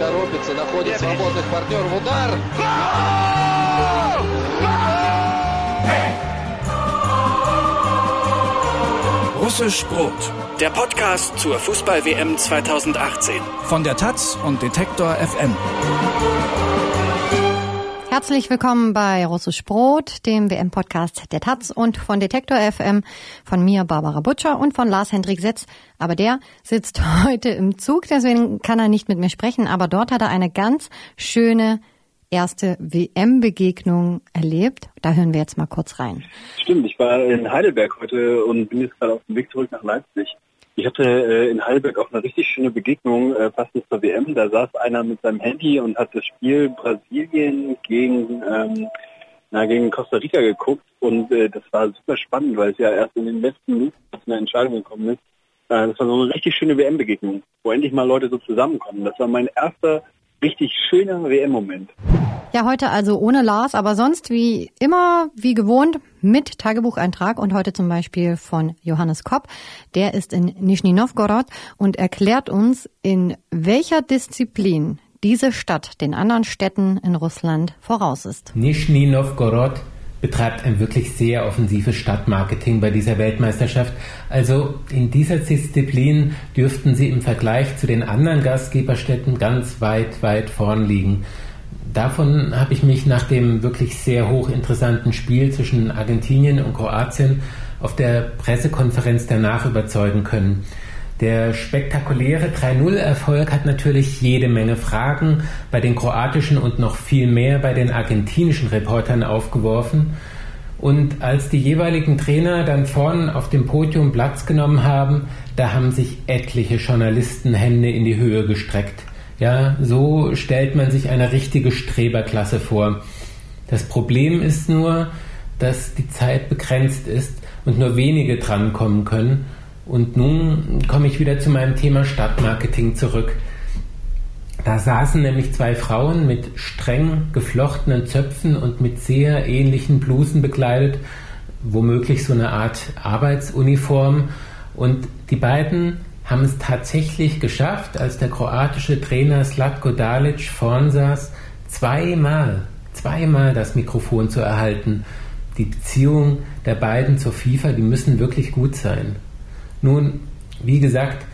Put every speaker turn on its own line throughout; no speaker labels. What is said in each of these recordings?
торопится, находит свободных партнеров. Удар!
Russisch Brot.
Der Podcast zur Fußball-WM 2018.
Von der Taz und Detektor FM.
Herzlich willkommen bei Russisch Brot, dem WM-Podcast der Taz und von Detektor FM, von mir Barbara Butcher und von Lars Hendrik Setz. Aber der sitzt heute im Zug, deswegen kann er nicht mit mir sprechen, aber dort hat er eine ganz schöne erste WM-Begegnung erlebt. Da hören wir jetzt mal kurz rein.
Stimmt, ich war in Heidelberg heute und bin jetzt gerade auf dem Weg zurück nach Leipzig. Ich hatte äh, in Heidelberg auch eine richtig schöne Begegnung, äh, passend zur WM. Da saß einer mit seinem Handy und hat das Spiel Brasilien gegen, ähm, na, gegen Costa Rica geguckt. Und äh, das war super spannend, weil es ja erst in den letzten Minuten zu einer Entscheidung gekommen ist. Äh, das war so eine richtig schöne WM-Begegnung, wo endlich mal Leute so zusammenkommen. Das war mein erster richtig schöner WM-Moment.
Ja, heute also ohne Lars, aber sonst wie immer, wie gewohnt, mit Tagebucheintrag und heute zum Beispiel von Johannes Kopp. Der ist in Nizhny Novgorod und erklärt uns, in welcher Disziplin diese Stadt den anderen Städten in Russland voraus ist.
Nizhny Novgorod betreibt ein wirklich sehr offensives Stadtmarketing bei dieser Weltmeisterschaft. Also in dieser Disziplin dürften sie im Vergleich zu den anderen Gastgeberstädten ganz weit, weit vorn liegen. Davon habe ich mich nach dem wirklich sehr hochinteressanten Spiel zwischen Argentinien und Kroatien auf der Pressekonferenz danach überzeugen können. Der spektakuläre 3-0-Erfolg hat natürlich jede Menge Fragen bei den kroatischen und noch viel mehr bei den argentinischen Reportern aufgeworfen. Und als die jeweiligen Trainer dann vorn auf dem Podium Platz genommen haben, da haben sich etliche Journalisten Hände in die Höhe gestreckt. Ja, so stellt man sich eine richtige Streberklasse vor. Das Problem ist nur, dass die Zeit begrenzt ist und nur wenige drankommen können und nun komme ich wieder zu meinem Thema Stadtmarketing zurück. Da saßen nämlich zwei Frauen mit streng geflochtenen Zöpfen und mit sehr ähnlichen Blusen bekleidet, womöglich so eine Art Arbeitsuniform. Und die beiden haben es tatsächlich geschafft, als der kroatische Trainer Slatko Dalic vorn saß, zweimal, zweimal das Mikrofon zu erhalten. Die Beziehung der beiden zur FIFA, die müssen wirklich gut sein. Nun, wie gesagt,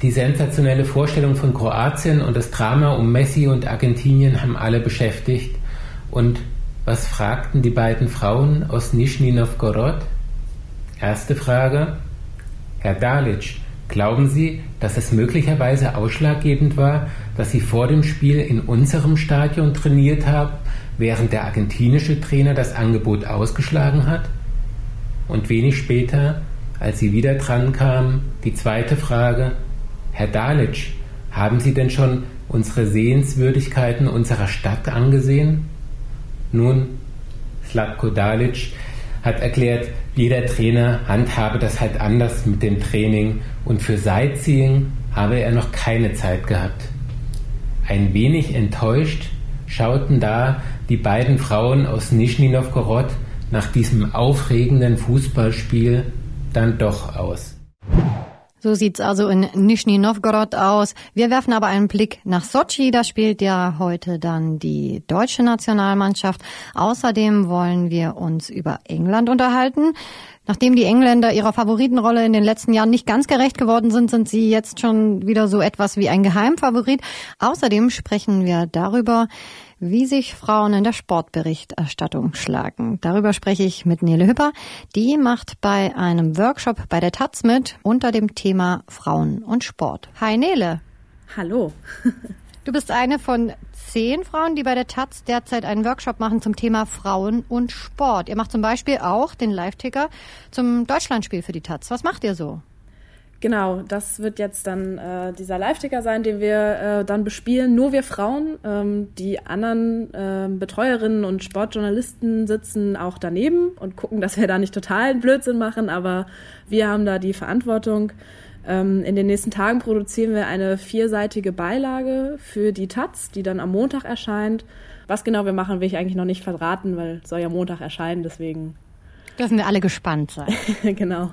die sensationelle Vorstellung von Kroatien und das Drama um Messi und Argentinien haben alle beschäftigt. Und was fragten die beiden Frauen aus Nizhny Novgorod? Erste Frage. Herr Dalic, glauben Sie, dass es möglicherweise ausschlaggebend war, dass Sie vor dem Spiel in unserem Stadion trainiert haben, während der argentinische Trainer das Angebot ausgeschlagen hat? Und wenig später, als sie wieder dran kam, die zweite Frage, Herr Dalic, haben Sie denn schon unsere Sehenswürdigkeiten unserer Stadt angesehen? Nun, Slatko Dalic hat erklärt, jeder Trainer handhabe das halt anders mit dem Training und für Sightseeing habe er noch keine Zeit gehabt. Ein wenig enttäuscht schauten da die beiden Frauen aus Nizhny Novgorod nach diesem aufregenden Fußballspiel dann doch aus.
So sieht's also in Nizhny Novgorod aus. Wir werfen aber einen Blick nach Sochi. Da spielt ja heute dann die deutsche Nationalmannschaft. Außerdem wollen wir uns über England unterhalten. Nachdem die Engländer ihrer Favoritenrolle in den letzten Jahren nicht ganz gerecht geworden sind, sind sie jetzt schon wieder so etwas wie ein Geheimfavorit. Außerdem sprechen wir darüber, wie sich Frauen in der Sportberichterstattung schlagen. Darüber spreche ich mit Nele Hüpper. Die macht bei einem Workshop bei der Taz mit unter dem Thema Frauen und Sport. Hi Nele.
Hallo.
Du bist eine von zehn Frauen, die bei der Taz derzeit einen Workshop machen zum Thema Frauen und Sport. Ihr macht zum Beispiel auch den Live-Ticker zum Deutschlandspiel für die Taz. Was macht ihr so?
Genau, das wird jetzt dann äh, dieser Live-Ticker sein, den wir äh, dann bespielen. Nur wir Frauen, ähm, die anderen äh, Betreuerinnen und Sportjournalisten sitzen auch daneben und gucken, dass wir da nicht totalen Blödsinn machen, aber wir haben da die Verantwortung. Ähm, in den nächsten Tagen produzieren wir eine vierseitige Beilage für die Taz, die dann am Montag erscheint. Was genau wir machen, will ich eigentlich noch nicht verraten, weil es soll ja Montag erscheinen, deswegen.
Dürfen wir alle gespannt sein.
genau.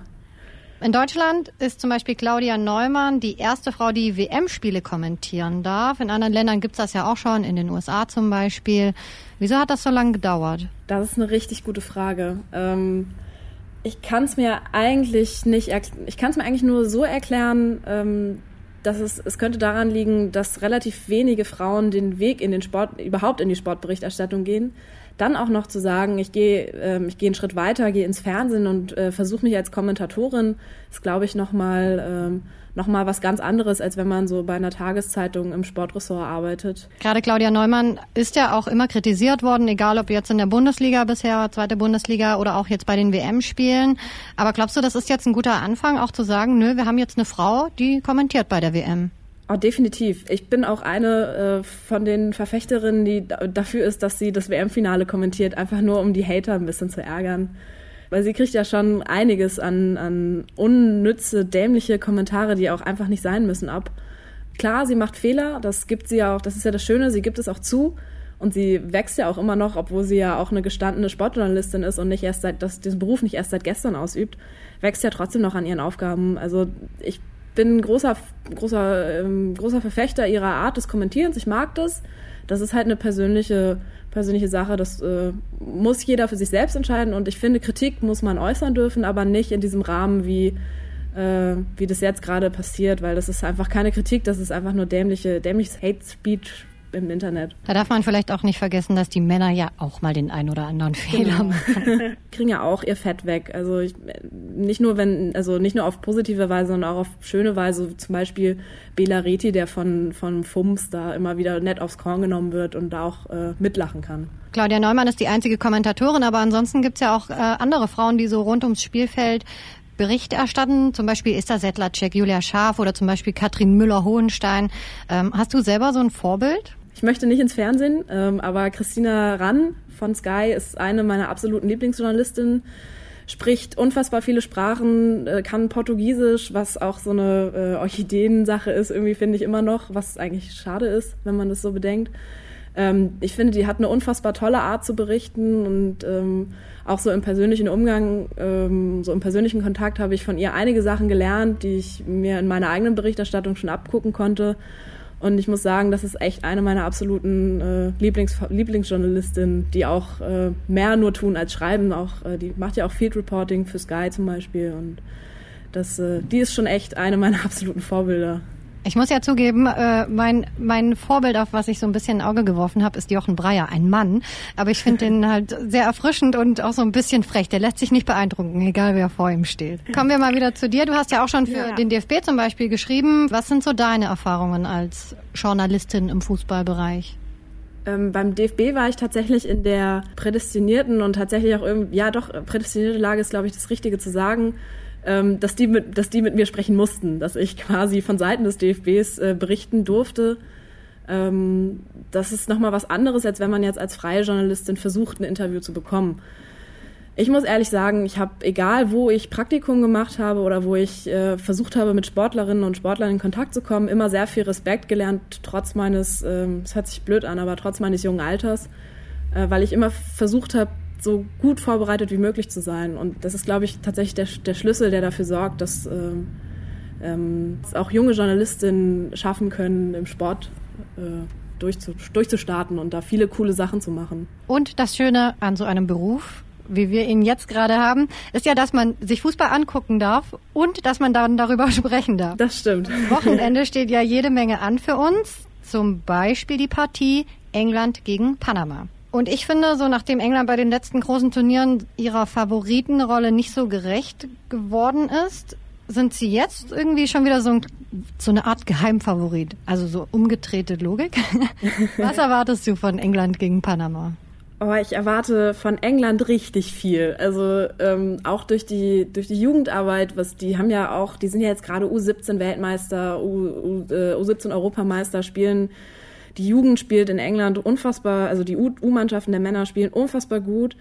In Deutschland ist zum Beispiel Claudia Neumann die erste Frau, die WM-Spiele kommentieren darf. In anderen Ländern gibt es das ja auch schon, in den USA zum Beispiel. Wieso hat das so lange gedauert?
Das ist eine richtig gute Frage. Ähm, ich kann es mir eigentlich nicht, ich kann es mir eigentlich nur so erklären, ähm, dass es, es könnte daran liegen, dass relativ wenige Frauen den Weg in den Sport, überhaupt in die Sportberichterstattung gehen. Dann auch noch zu sagen, ich gehe, ähm, ich gehe einen Schritt weiter, gehe ins Fernsehen und äh, versuche mich als Kommentatorin, ist, glaube ich, nochmal ähm, noch was ganz anderes, als wenn man so bei einer Tageszeitung im Sportressort arbeitet.
Gerade Claudia Neumann ist ja auch immer kritisiert worden, egal ob jetzt in der Bundesliga bisher, zweite Bundesliga oder auch jetzt bei den WM-Spielen. Aber glaubst du, das ist jetzt ein guter Anfang, auch zu sagen, nö, wir haben jetzt eine Frau, die kommentiert bei der WM?
Oh, definitiv. Ich bin auch eine äh, von den Verfechterinnen, die dafür ist, dass sie das WM-Finale kommentiert, einfach nur um die Hater ein bisschen zu ärgern. Weil sie kriegt ja schon einiges an, an unnütze, dämliche Kommentare, die auch einfach nicht sein müssen, ab. Klar, sie macht Fehler, das gibt sie ja auch, das ist ja das Schöne, sie gibt es auch zu. Und sie wächst ja auch immer noch, obwohl sie ja auch eine gestandene Sportjournalistin ist und nicht erst seit, das, diesen Beruf nicht erst seit gestern ausübt, wächst ja trotzdem noch an ihren Aufgaben. Also ich bin großer, großer, ähm, großer Verfechter ihrer Art des Kommentierens. Ich mag das. Das ist halt eine persönliche, persönliche Sache. Das äh, muss jeder für sich selbst entscheiden. Und ich finde, Kritik muss man äußern dürfen, aber nicht in diesem Rahmen, wie, äh, wie das jetzt gerade passiert, weil das ist einfach keine Kritik, das ist einfach nur dämliche, dämliches Hate Speech im Internet.
Da darf man vielleicht auch nicht vergessen, dass die Männer ja auch mal den ein oder anderen Fehler genau. machen.
Kriegen ja auch ihr Fett weg. Also ich, nicht nur wenn, also nicht nur auf positive Weise, sondern auch auf schöne Weise. Zum Beispiel Bela Reti, der von, von Fums da immer wieder nett aufs Korn genommen wird und da auch äh, mitlachen kann.
Claudia Neumann ist die einzige Kommentatorin, aber ansonsten gibt's ja auch äh, andere Frauen, die so rund ums Spielfeld Bericht erstatten, zum Beispiel Esther Settlercheck, Julia Schaf oder zum Beispiel Katrin Müller-Hohenstein. Ähm, hast du selber so ein Vorbild?
Ich möchte nicht ins Fernsehen, ähm, aber Christina Rann von Sky ist eine meiner absoluten Lieblingsjournalistinnen spricht unfassbar viele Sprachen, äh, kann Portugiesisch, was auch so eine äh, Orchideensache ist, irgendwie finde ich immer noch, was eigentlich schade ist, wenn man das so bedenkt. Ähm, ich finde, die hat eine unfassbar tolle Art zu berichten und ähm, auch so im persönlichen Umgang, ähm, so im persönlichen Kontakt habe ich von ihr einige Sachen gelernt, die ich mir in meiner eigenen Berichterstattung schon abgucken konnte. Und ich muss sagen, das ist echt eine meiner absoluten äh, Lieblings Lieblingsjournalistinnen, die auch äh, mehr nur tun als schreiben. Auch, äh, die macht ja auch Field Reporting für Sky zum Beispiel. Und das, äh, die ist schon echt eine meiner absoluten Vorbilder.
Ich muss ja zugeben, äh, mein, mein Vorbild, auf was ich so ein bisschen ein Auge geworfen habe, ist Jochen Breyer, ein Mann. Aber ich finde den halt sehr erfrischend und auch so ein bisschen frech. Der lässt sich nicht beeindrucken, egal wer vor ihm steht. Kommen wir mal wieder zu dir. Du hast ja auch schon für ja. den DFB zum Beispiel geschrieben. Was sind so deine Erfahrungen als Journalistin im Fußballbereich?
Ähm, beim DFB war ich tatsächlich in der prädestinierten und tatsächlich auch irgendwie, ja doch, prädestinierte Lage ist, glaube ich, das Richtige zu sagen ähm, dass, die mit, dass die mit mir sprechen mussten, dass ich quasi von Seiten des DFBs äh, berichten durfte. Ähm, das ist nochmal was anderes, als wenn man jetzt als freie Journalistin versucht, ein Interview zu bekommen. Ich muss ehrlich sagen, ich habe, egal wo ich Praktikum gemacht habe oder wo ich äh, versucht habe, mit Sportlerinnen und Sportlern in Kontakt zu kommen, immer sehr viel Respekt gelernt, trotz meines, es ähm, hört sich blöd an, aber trotz meines jungen Alters, äh, weil ich immer versucht habe, so gut vorbereitet wie möglich zu sein. Und das ist, glaube ich, tatsächlich der, der Schlüssel, der dafür sorgt, dass, ähm, ähm, dass auch junge Journalistinnen schaffen können, im Sport äh, durchzu, durchzustarten und da viele coole Sachen zu machen.
Und das Schöne an so einem Beruf, wie wir ihn jetzt gerade haben, ist ja, dass man sich Fußball angucken darf und dass man dann darüber sprechen darf.
Das stimmt.
Wochenende steht ja jede Menge an für uns. Zum Beispiel die Partie England gegen Panama. Und ich finde, so nachdem England bei den letzten großen Turnieren ihrer Favoritenrolle nicht so gerecht geworden ist, sind sie jetzt irgendwie schon wieder so, ein, so eine Art Geheimfavorit. Also so umgedrehte Logik. Was erwartest du von England gegen Panama?
Oh, ich erwarte von England richtig viel. Also ähm, auch durch die durch die Jugendarbeit, was die haben ja auch, die sind ja jetzt gerade U17 Weltmeister, U, U, äh, U17 Europameister, spielen die Jugend spielt in England unfassbar, also die U-Mannschaften der Männer spielen unfassbar gut.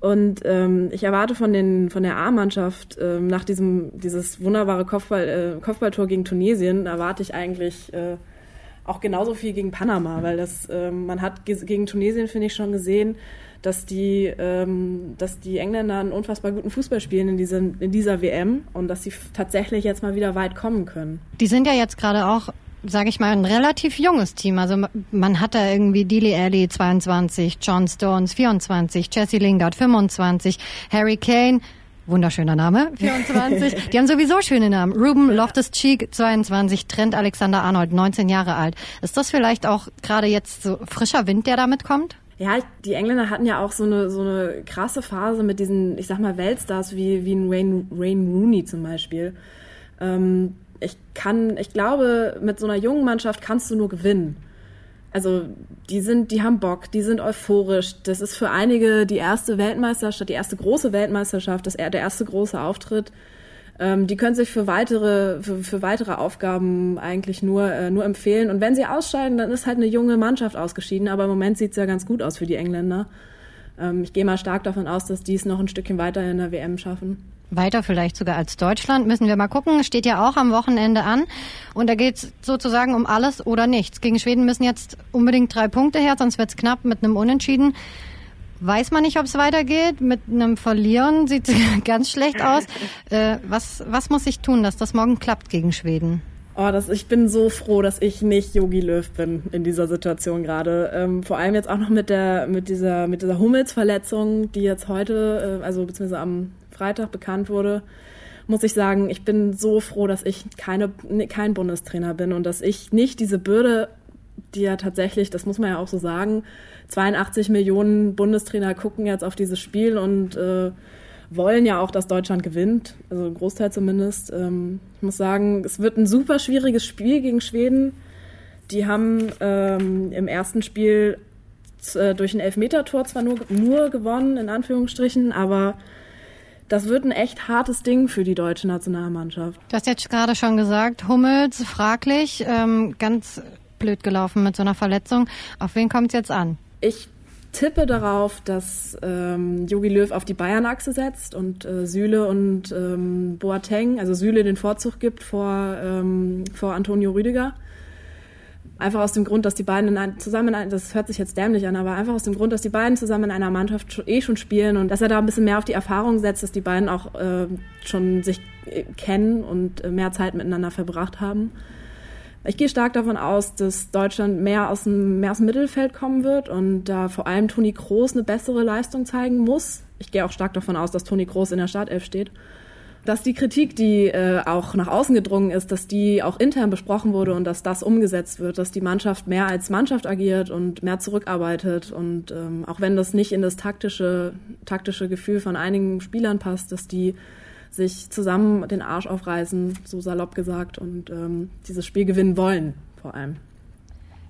Und ähm, ich erwarte von, den, von der A-Mannschaft ähm, nach diesem dieses wunderbare Kopfball, äh, Kopfballtor gegen Tunesien, erwarte ich eigentlich äh, auch genauso viel gegen Panama, weil das, ähm, man hat gegen Tunesien, finde ich, schon gesehen, dass die, ähm, dass die Engländer einen unfassbar guten Fußball spielen in, diesem, in dieser WM und dass sie tatsächlich jetzt mal wieder weit kommen können.
Die sind ja jetzt gerade auch sage ich mal, ein relativ junges Team. Also man hat da irgendwie Dili Alli 22, John Stones 24, Jesse Lingard 25, Harry Kane Wunderschöner Name, 24. Die haben sowieso schöne Namen. Ruben Loftus-Cheek, 22. Trent Alexander-Arnold, 19 Jahre alt. Ist das vielleicht auch gerade jetzt so frischer Wind, der damit kommt?
Ja, die Engländer hatten ja auch so eine, so eine krasse Phase mit diesen, ich sag mal, Weltstars wie, wie ein Wayne, Wayne Rooney zum Beispiel. Ähm, ich kann, ich glaube, mit so einer jungen Mannschaft kannst du nur gewinnen also die sind, die haben Bock, die sind euphorisch. Das ist für einige die erste Weltmeisterschaft, die erste große Weltmeisterschaft, das der erste große Auftritt. Ähm, die können sich für weitere, für, für weitere Aufgaben eigentlich nur, äh, nur empfehlen. Und wenn sie ausscheiden, dann ist halt eine junge Mannschaft ausgeschieden. Aber im Moment sieht's ja ganz gut aus für die Engländer. Ähm, ich gehe mal stark davon aus, dass die es noch ein Stückchen weiter in der WM schaffen.
Weiter vielleicht sogar als Deutschland. Müssen wir mal gucken. Steht ja auch am Wochenende an. Und da geht es sozusagen um alles oder nichts. Gegen Schweden müssen jetzt unbedingt drei Punkte her, sonst wird es knapp mit einem Unentschieden. Weiß man nicht, ob es weitergeht. Mit einem Verlieren sieht es ganz schlecht aus. Äh, was, was muss ich tun, dass das morgen klappt gegen Schweden?
Oh, das, ich bin so froh, dass ich nicht Yogi Löw bin in dieser Situation gerade. Ähm, vor allem jetzt auch noch mit der mit dieser mit dieser Hummelsverletzung, die jetzt heute, äh, also beziehungsweise am Freitag bekannt wurde, muss ich sagen, ich bin so froh, dass ich keine, kein Bundestrainer bin und dass ich nicht diese Bürde, die ja tatsächlich, das muss man ja auch so sagen, 82 Millionen Bundestrainer gucken jetzt auf dieses Spiel und äh, wollen ja auch, dass Deutschland gewinnt, also ein Großteil zumindest. Ähm, ich muss sagen, es wird ein super schwieriges Spiel gegen Schweden. Die haben ähm, im ersten Spiel äh, durch ein Elfmetertor zwar nur, nur gewonnen, in Anführungsstrichen, aber das wird ein echt hartes Ding für die deutsche Nationalmannschaft.
Du hast jetzt gerade schon gesagt, Hummels fraglich, ähm, ganz blöd gelaufen mit so einer Verletzung. Auf wen kommt es jetzt an?
Ich tippe darauf, dass ähm, Jogi Löw auf die Bayern-Achse setzt und äh, Süle und ähm, Boateng, also Süle den Vorzug gibt vor, ähm, vor Antonio Rüdiger. Einfach aus dem Grund, dass die beiden in ein, zusammen, in ein, das hört sich jetzt dämlich an, aber einfach aus dem Grund, dass die beiden zusammen in einer Mannschaft schon, eh schon spielen und dass er da ein bisschen mehr auf die Erfahrung setzt, dass die beiden auch äh, schon sich äh, kennen und äh, mehr Zeit miteinander verbracht haben. Ich gehe stark davon aus, dass Deutschland mehr aus dem, mehr aus dem Mittelfeld kommen wird und da vor allem Toni Kroos eine bessere Leistung zeigen muss. Ich gehe auch stark davon aus, dass Toni Kroos in der Startelf steht dass die Kritik, die äh, auch nach außen gedrungen ist, dass die auch intern besprochen wurde und dass das umgesetzt wird, dass die Mannschaft mehr als Mannschaft agiert und mehr zurückarbeitet und ähm, auch wenn das nicht in das taktische, taktische Gefühl von einigen Spielern passt, dass die sich zusammen den Arsch aufreißen, so salopp gesagt, und ähm, dieses Spiel gewinnen wollen, vor allem.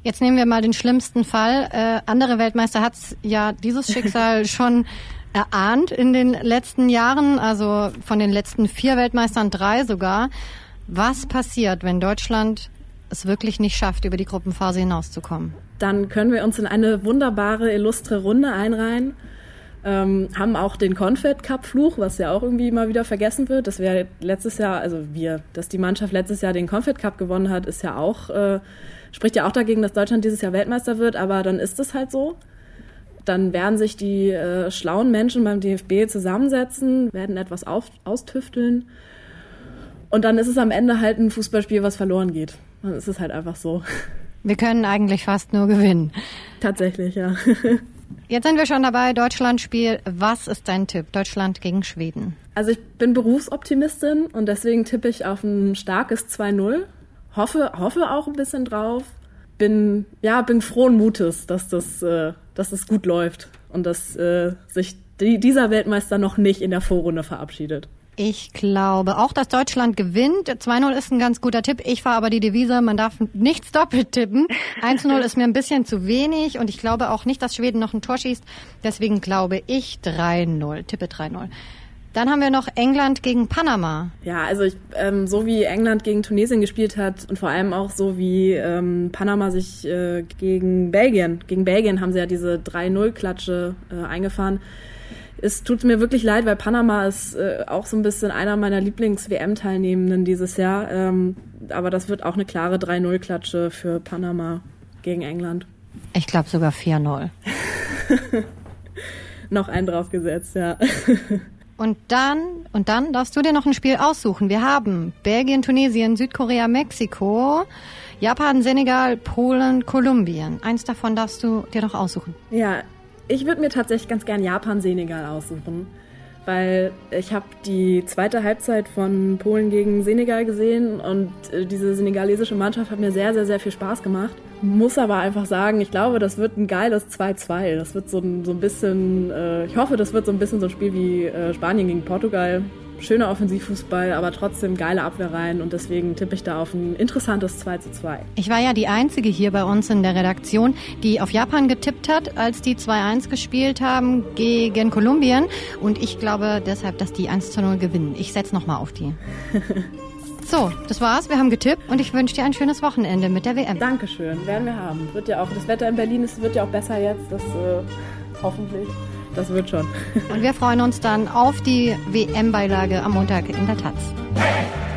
Jetzt nehmen wir mal den schlimmsten Fall. Äh, andere Weltmeister hat ja dieses Schicksal schon erahnt in den letzten Jahren, also von den letzten vier Weltmeistern drei sogar. Was passiert, wenn Deutschland es wirklich nicht schafft, über die Gruppenphase hinauszukommen?
Dann können wir uns in eine wunderbare, illustre Runde einreihen. Ähm, haben auch den Confed Cup Fluch, was ja auch irgendwie mal wieder vergessen wird. Das wäre letztes Jahr, also wir, dass die Mannschaft letztes Jahr den Confed Cup gewonnen hat, ist ja auch, äh, spricht ja auch dagegen, dass Deutschland dieses Jahr Weltmeister wird, aber dann ist es halt so dann werden sich die äh, schlauen Menschen beim DFB zusammensetzen, werden etwas auf, austüfteln. Und dann ist es am Ende halt ein Fußballspiel, was verloren geht. Dann ist es halt einfach so.
Wir können eigentlich fast nur gewinnen.
Tatsächlich, ja.
Jetzt sind wir schon dabei. Deutschland-Spiel. Was ist dein Tipp? Deutschland gegen Schweden.
Also ich bin Berufsoptimistin und deswegen tippe ich auf ein starkes 2-0. Hoffe, hoffe auch ein bisschen drauf. Bin, ja, bin frohen Mutes, dass das äh, dass es gut läuft und dass äh, sich die, dieser Weltmeister noch nicht in der Vorrunde verabschiedet.
Ich glaube auch, dass Deutschland gewinnt. 2-0 ist ein ganz guter Tipp. Ich fahre aber die Devise, man darf nichts doppelt tippen. 1-0 ist mir ein bisschen zu wenig und ich glaube auch nicht, dass Schweden noch ein Tor schießt. Deswegen glaube ich 3-0, tippe 3-0. Dann haben wir noch England gegen Panama.
Ja, also ich, ähm, so wie England gegen Tunesien gespielt hat und vor allem auch so wie ähm, Panama sich äh, gegen Belgien, gegen Belgien haben sie ja diese 3-0-Klatsche äh, eingefahren. Es tut mir wirklich leid, weil Panama ist äh, auch so ein bisschen einer meiner Lieblings-WM-Teilnehmenden dieses Jahr. Ähm, aber das wird auch eine klare 3-0-Klatsche für Panama gegen England.
Ich glaube sogar 4-0.
noch einen draufgesetzt, ja.
Und dann, und dann darfst du dir noch ein Spiel aussuchen. Wir haben Belgien, Tunesien, Südkorea, Mexiko, Japan, Senegal, Polen, Kolumbien. Eins davon darfst du dir noch aussuchen.
Ja, ich würde mir tatsächlich ganz gern Japan, Senegal aussuchen weil ich habe die zweite Halbzeit von Polen gegen Senegal gesehen und äh, diese senegalesische Mannschaft hat mir sehr, sehr, sehr viel Spaß gemacht. Muss aber einfach sagen, ich glaube, das wird ein geiles 2-2. Das wird so ein, so ein bisschen, äh, ich hoffe, das wird so ein bisschen so ein Spiel wie äh, Spanien gegen Portugal schöner Offensivfußball, aber trotzdem geile Abwehrreihen und deswegen tippe ich da auf ein interessantes 2 zu 2.
Ich war ja die Einzige hier bei uns in der Redaktion, die auf Japan getippt hat, als die 2-1 gespielt haben gegen Kolumbien und ich glaube deshalb, dass die 1 zu 0 gewinnen. Ich setze nochmal auf die. So, das war's. Wir haben getippt und ich wünsche dir ein schönes Wochenende mit der WM.
Dankeschön, werden wir haben. Wird ja auch das Wetter in Berlin ist, wird ja auch besser jetzt, das äh, hoffentlich. Das wird schon.
Und wir freuen uns dann auf die WM-Beilage am Montag in der Taz. Hey!